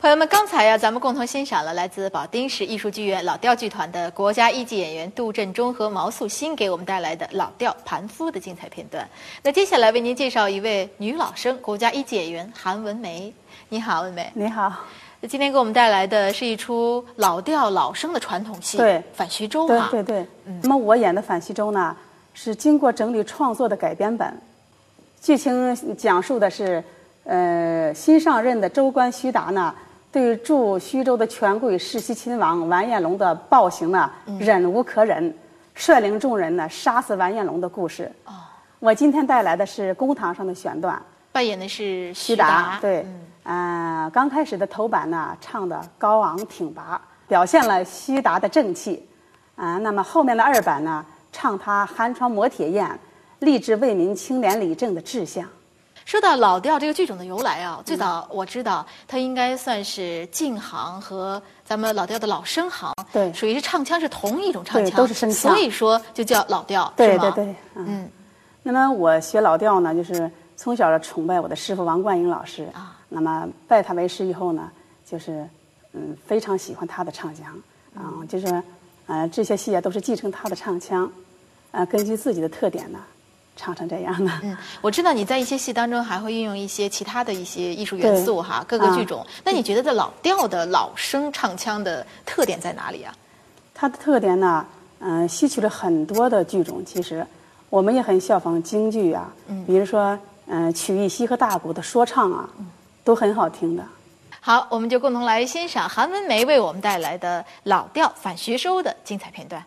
朋友们，刚才呀，咱们共同欣赏了来自保定市艺术剧院老调剧团的国家一级演员杜振中和毛素新给我们带来的老调《盘夫》的精彩片段。那接下来为您介绍一位女老生，国家一级演员韩文梅。你好，文梅。你好。那今天给我们带来的是一出老调老生的传统戏，对，反徐州哈。对对对。那么我演的反徐州呢，是经过整理创作的改编本，剧情讲述的是，呃，新上任的州官徐达呢。对驻徐州的权贵世袭亲王完颜龙的暴行呢，忍无可忍，率领众人呢杀死完颜龙的故事。哦，我今天带来的是公堂上的选段，扮演的是徐达。对，嗯，刚开始的头版呢，唱的高昂挺拔，表现了徐达的正气。啊，那么后面的二版呢，唱他寒窗磨铁砚，立志为民清廉理政的志向。说到老调这个剧种的由来啊，最早我知道它应该算是晋行和咱们老调的老生行，对，属于是唱腔是同一种唱腔，都是声腔，所以说就叫老调，对对对，嗯。那么我学老调呢，就是从小就崇拜我的师傅王冠英老师啊。那么拜他为师以后呢，就是嗯非常喜欢他的唱腔啊，就是呃这些戏啊都是继承他的唱腔，呃根据自己的特点呢。唱成这样的，嗯，我知道你在一些戏当中还会运用一些其他的一些艺术元素哈，各个剧种。那你觉得这老调的老生唱腔的特点在哪里啊？它的特点呢，嗯，吸取了很多的剧种。其实我们也很效仿京剧啊，嗯，比如说嗯曲艺西和大鼓的说唱啊，都很好听的。好，我们就共同来欣赏韩文梅为我们带来的老调反徐收的精彩片段。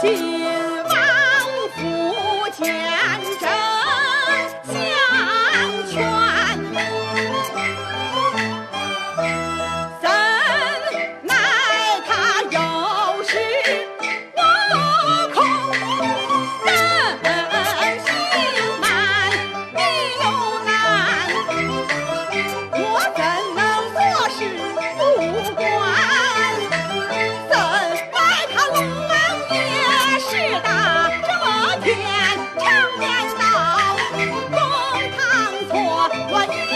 谢。What?